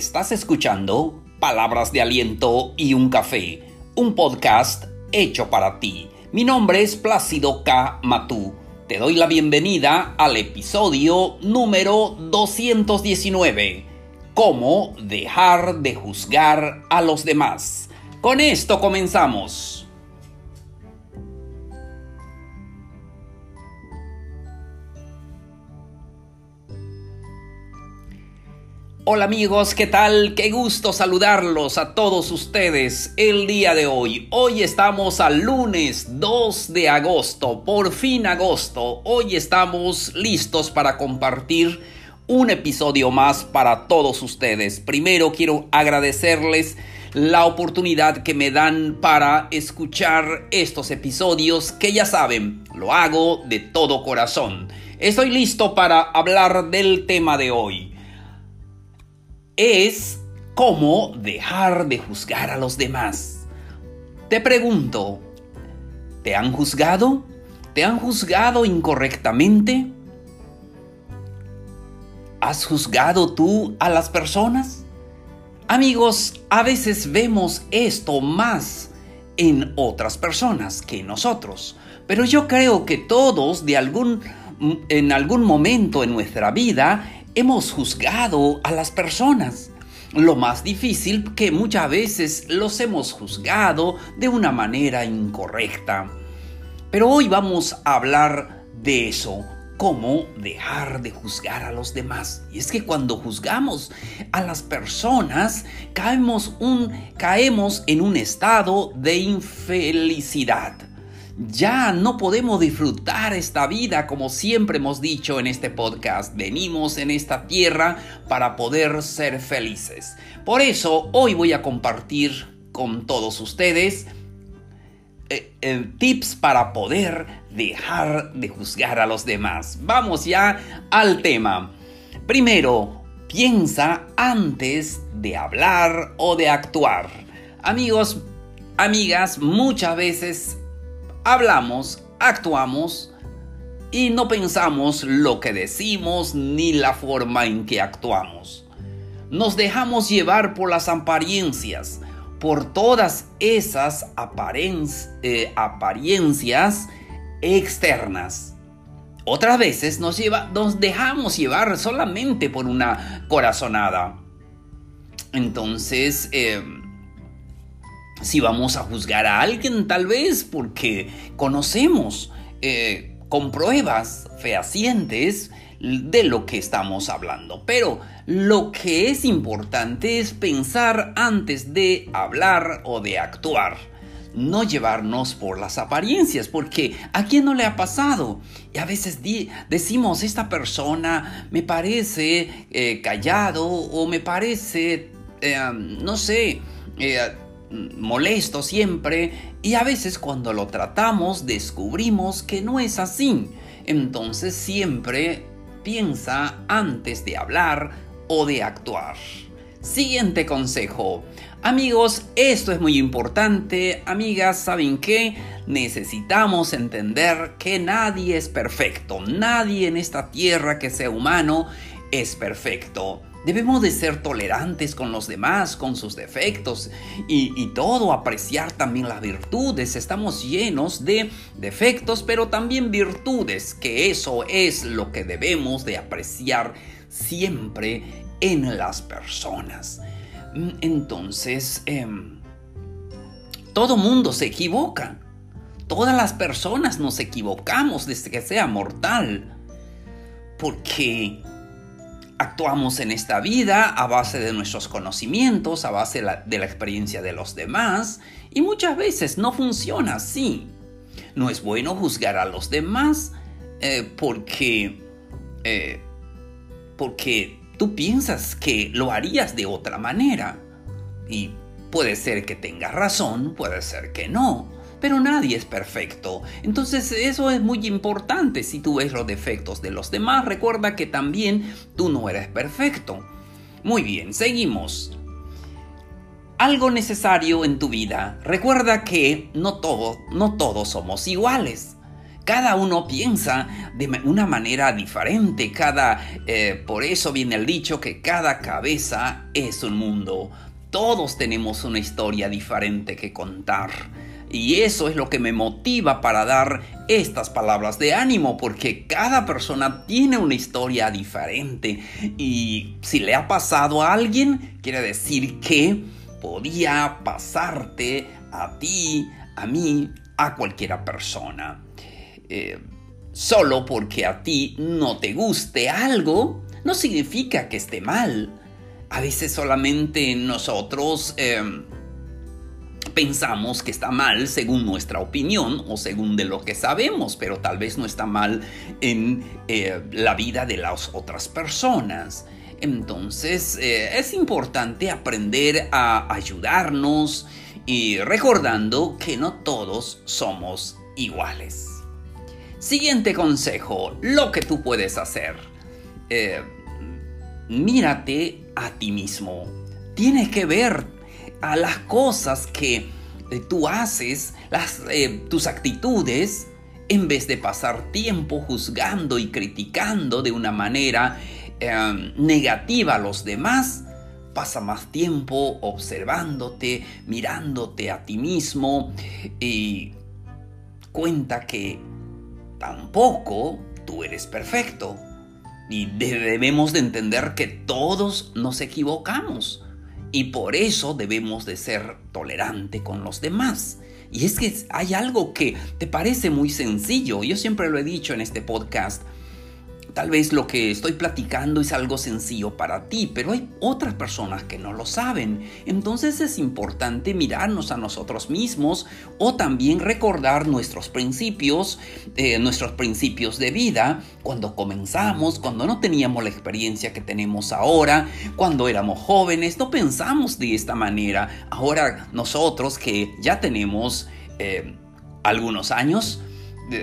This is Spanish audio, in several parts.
Estás escuchando Palabras de Aliento y un Café, un podcast hecho para ti. Mi nombre es Plácido K. Matú. Te doy la bienvenida al episodio número 219. Cómo dejar de juzgar a los demás. Con esto comenzamos. Hola amigos, ¿qué tal? Qué gusto saludarlos a todos ustedes el día de hoy. Hoy estamos al lunes 2 de agosto, por fin agosto. Hoy estamos listos para compartir un episodio más para todos ustedes. Primero quiero agradecerles la oportunidad que me dan para escuchar estos episodios que ya saben, lo hago de todo corazón. Estoy listo para hablar del tema de hoy es cómo dejar de juzgar a los demás. Te pregunto, ¿te han juzgado? ¿Te han juzgado incorrectamente? ¿Has juzgado tú a las personas? Amigos, a veces vemos esto más en otras personas que en nosotros, pero yo creo que todos en algún momento en nuestra vida hemos juzgado a las personas. Lo más difícil que muchas veces los hemos juzgado de una manera incorrecta. Pero hoy vamos a hablar de eso, cómo dejar de juzgar a los demás. Y es que cuando juzgamos a las personas, caemos, un, caemos en un estado de infelicidad ya no podemos disfrutar esta vida como siempre hemos dicho en este podcast. Venimos en esta tierra para poder ser felices. Por eso hoy voy a compartir con todos ustedes eh, eh, tips para poder dejar de juzgar a los demás. Vamos ya al tema. Primero, piensa antes de hablar o de actuar. Amigos, amigas, muchas veces hablamos, actuamos y no pensamos lo que decimos ni la forma en que actuamos. Nos dejamos llevar por las apariencias, por todas esas eh, apariencias externas. Otras veces nos, nos dejamos llevar solamente por una corazonada. Entonces, em, si vamos a juzgar a alguien tal vez porque conocemos eh, con pruebas fehacientes de lo que estamos hablando. Pero lo que es importante es pensar antes de hablar o de actuar. No llevarnos por las apariencias, porque a quién no le ha pasado. Y a veces decimos, esta persona me parece eh, callado o me parece, eh, no sé, molesto siempre y a veces cuando lo tratamos descubrimos que no es así. Entonces siempre piensa antes de hablar o de actuar. Siguiente consejo. Amigos, esto es muy importante. Amigas, ¿saben qué? Necesitamos entender que nadie es perfecto. Nadie en esta tierra que sea humano es perfecto. Debemos de ser tolerantes con los demás, con sus defectos y, todo, apreciar también las virtudes. Estamos llenos de defectos, pero también virtudes, que eso es lo que debemos de apreciar siempre en las personas. Mm, entonces, em, todo mundo se equivoca. Todas las personas nos equivocamos desde que sea mortal. Porque actuamos en esta vida a base de nuestros conocimientos, a base de la, experiencia de los demás, y muchas veces no funciona así. No es bueno juzgar a los demás eh, porque, eh, porque tú piensas que lo harías de otra manera. Y puede ser que tengas razón, puede ser que no pero nadie es perfecto. Entonces eso es muy importante. Si tú ves los defectos de los demás, recuerda que también tú no eres perfecto. Muy bien, seguimos. Algo necesario en tu vida. Recuerda que no, todo, no todos somos iguales. Cada uno piensa de una manera diferente, cada, eh, por eso viene el dicho que cada cabeza es un mundo. Todos tenemos una historia diferente que contar. Y eso es lo que me motiva para dar estas palabras de ánimo, porque cada persona tiene una historia diferente. Y si le ha pasado a alguien, quiere decir que podía pasarte a ti, a mí, a cualquiera persona. Eh, solo porque a ti no te guste algo, no significa que esté mal. A veces solamente nosotros em, pensamos que está mal según nuestra opinión o según de lo que sabemos, pero tal vez no está mal en eh, la vida de las otras personas. Entonces eh, es importante aprender a ayudarnos y recordando que no todos somos iguales. Siguiente consejo, lo que tú puedes hacer. Eh, mírate a ti mismo. Tienes que ver a las cosas que eh, tú haces, eh, tus actitudes, en vez de pasar tiempo juzgando y criticando de una manera negativa a los demás, pasa más tiempo observándote, mirándote a ti mismo y cuenta que tampoco tú eres perfecto. Y debemos de entender que todos nos equivocamos. Y por eso debemos de ser tolerante con los demás. Y es que hay algo que te parece muy sencillo. Yo siempre lo he dicho en este podcast. Tal vez lo que estoy platicando es algo sencillo para ti, pero hay otras personas que no lo saben. Entonces es importante mirarnos a nosotros mismos o también recordar nuestros principios, eh, nuestros principios de vida cuando comenzamos, cuando no teníamos la experiencia que tenemos ahora, cuando éramos jóvenes, no pensamos de esta manera. Ahora nosotros que ya tenemos eh, algunos años,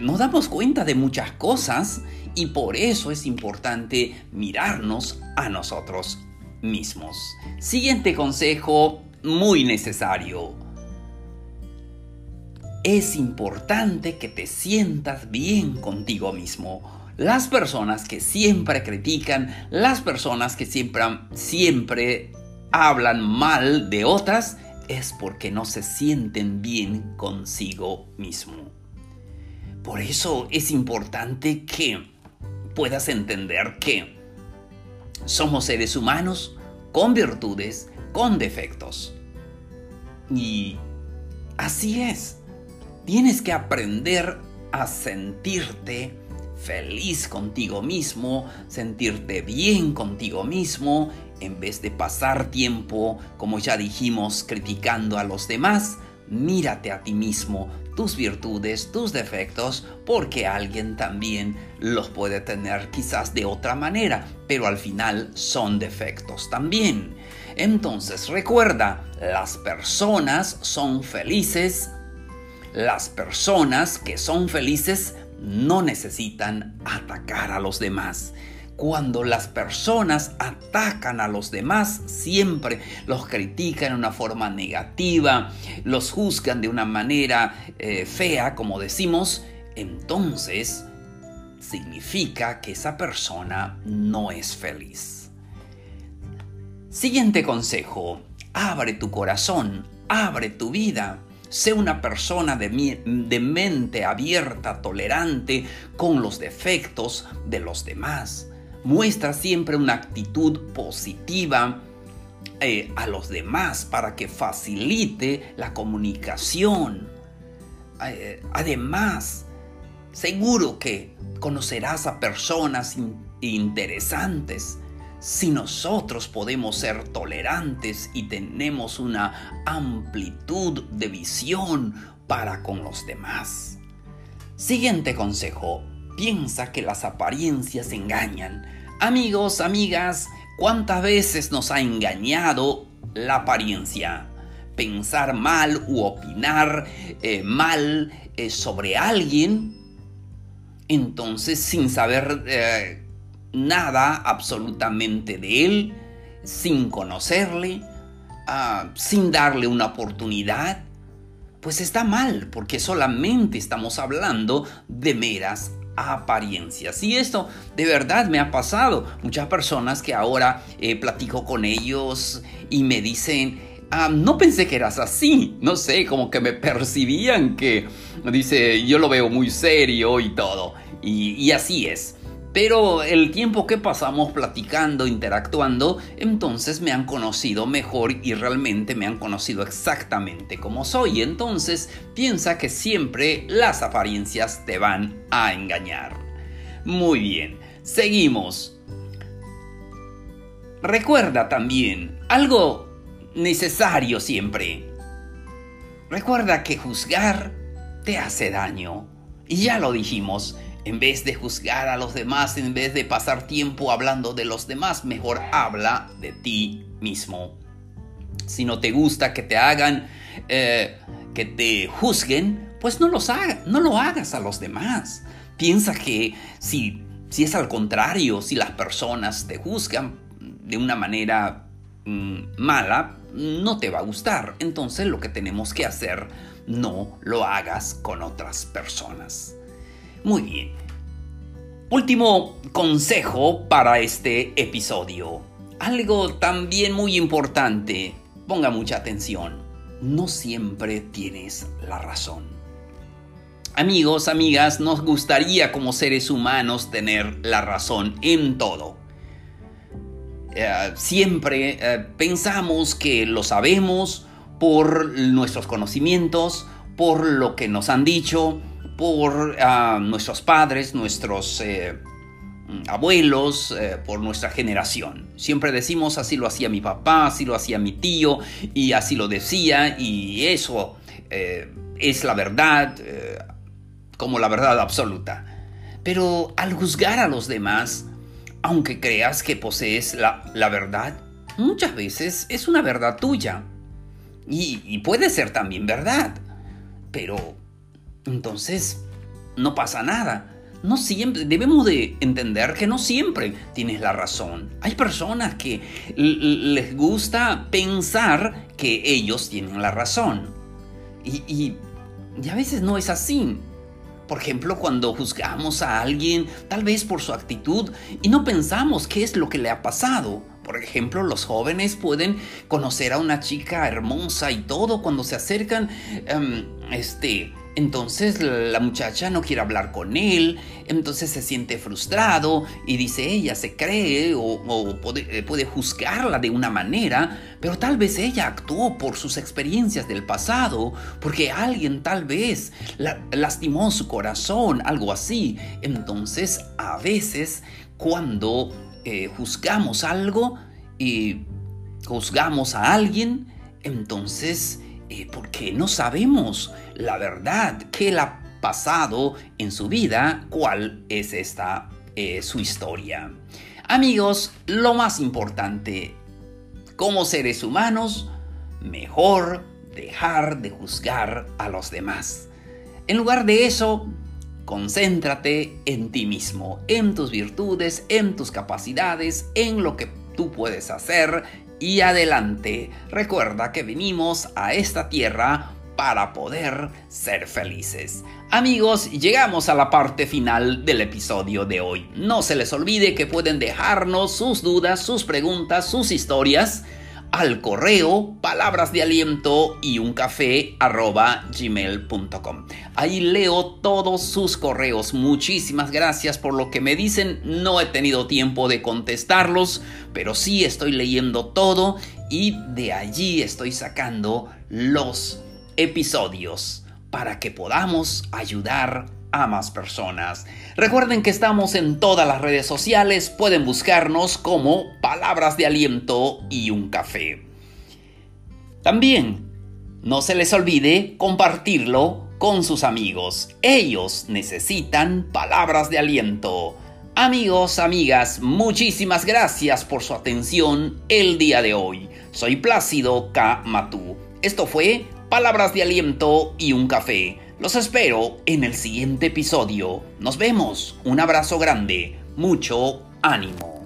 nos damos cuenta de muchas cosas y por eso es importante mirarnos a nosotros mismos. Siguiente consejo muy necesario. Es importante que te sientas bien contigo mismo. Las personas que siempre critican, las personas que siempre, siempre hablan mal de otras, es porque no se sienten bien consigo mismo. Por eso es importante que puedas entender que somos seres humanos con virtudes, con defectos. Y así es. Tienes que aprender a sentirte feliz contigo mismo, sentirte bien contigo mismo, en vez de pasar tiempo, como ya dijimos, criticando a los demás, mírate a ti mismo, tus virtudes, tus defectos, porque alguien también los puede tener quizás de otra manera, pero al final son defectos también. Entonces recuerda, las personas son felices, las personas que son felices no necesitan atacar a los demás cuando las personas atacan a los demás, siempre los critican de una forma negativa, los juzgan de una manera eh, fea, como decimos, entonces significa que esa persona no es feliz. Siguiente consejo, abre tu corazón, abre tu vida. Sé una persona de, de, mente abierta, tolerante con los defectos de los demás muestra siempre una actitud positiva eh, a los demás para que facilite la comunicación. Eh, además, seguro que conocerás a personas interesantes. Si nosotros podemos ser tolerantes y tenemos una amplitud de visión para con los demás. Siguiente consejo, piensa que las apariencias engañan. Amigos, amigas, ¿cuántas veces nos ha engañado la apariencia? Pensar mal u opinar eh, mal eh, sobre alguien, entonces sin saber eh, nada absolutamente de él, sin conocerle, ah, sin darle una oportunidad, pues está mal, porque solamente estamos hablando de meras apariencias. Y esto de verdad me ha pasado. Muchas personas que ahora eh, platico con ellos y me dicen, ah, no pensé que eras así. No sé, como que me percibían que, dice, yo lo veo muy serio y todo. y así es. Pero el tiempo que pasamos platicando, interactuando, entonces me han conocido mejor y realmente me han conocido exactamente como soy. Entonces piensa que siempre las apariencias te van a engañar. Muy bien, seguimos. Recuerda también algo necesario siempre. Recuerda que juzgar te hace daño. Y ya lo dijimos, en vez de juzgar a los demás, en vez de pasar tiempo hablando de los demás, mejor habla de ti mismo. Si no te gusta que te hagan, eh, que te juzguen, pues no, los no lo hagas a los demás. Piensa que si, si es al contrario, si las personas te juzgan de una manera mm, mala, no te va a gustar. Entonces lo que tenemos que hacer, no lo hagas con otras personas. Muy bien. Último consejo para este episodio. Algo también muy importante. Ponga mucha atención. No siempre tienes la razón. Amigos, amigas, nos gustaría como seres humanos tener la razón en todo. Eh, siempre eh, pensamos que lo sabemos por nuestros conocimientos, por lo que nos han dicho, por ah, nuestros padres, nuestros eh, abuelos, eh, por nuestra generación. Siempre decimos así lo hacía mi papá, así lo hacía mi tío y así lo decía y eso eh, es la verdad como la verdad absoluta. Pero al juzgar a los demás, aunque creas que posees la, verdad, muchas veces es una verdad tuya. y puede ser también verdad. Pero entonces no pasa nada. No siempre, debemos de entender que no siempre tienes la razón. Hay personas que les gusta pensar que ellos tienen la razón. Y, a veces no es así. Por ejemplo, cuando juzgamos a alguien, tal vez por su actitud, y no pensamos qué es lo que le ha pasado. Por ejemplo, los jóvenes pueden conocer a una chica hermosa y todo cuando se acercan, em, este, entonces la muchacha no quiere hablar con él, entonces se siente frustrado y dice ella se cree o, eh, puede, juzgarla de una manera, pero tal vez ella actuó por sus experiencias del pasado, porque alguien tal vez lastimó su corazón, algo así. Entonces a veces cuando eh, juzgamos algo y juzgamos a alguien, entonces eh, porque no sabemos la verdad que le ha pasado en su vida, cuál es esta eh, su historia. Amigos, lo más importante, como seres humanos, mejor dejar de juzgar a los demás. En lugar de eso, concéntrate en ti mismo, en tus virtudes, en tus capacidades, en lo que tú puedes hacer y adelante. Recuerda que venimos a esta tierra para poder ser felices. Amigos, llegamos a la parte final del episodio de hoy. No se les olvide que pueden dejarnos sus dudas, sus preguntas, sus historias al correo palabras de aliento y un café gmail.com. Ahí leo todos sus correos. Muchísimas gracias por lo que me dicen. No he tenido tiempo de contestarlos, pero sí estoy leyendo todo y de allí estoy sacando los episodios para que podamos ayudar a más personas. Recuerden que estamos en todas las redes sociales, pueden buscarnos como Palabras de Aliento y un café. También, no se les olvide compartirlo con sus amigos. Ellos necesitan palabras de aliento. Amigos, amigas, muchísimas gracias por su atención el día de hoy. Soy Plácido K. Matú. Esto fue Palabras de Aliento y un café. Los espero en el siguiente episodio. Nos vemos. Un abrazo grande. Mucho ánimo.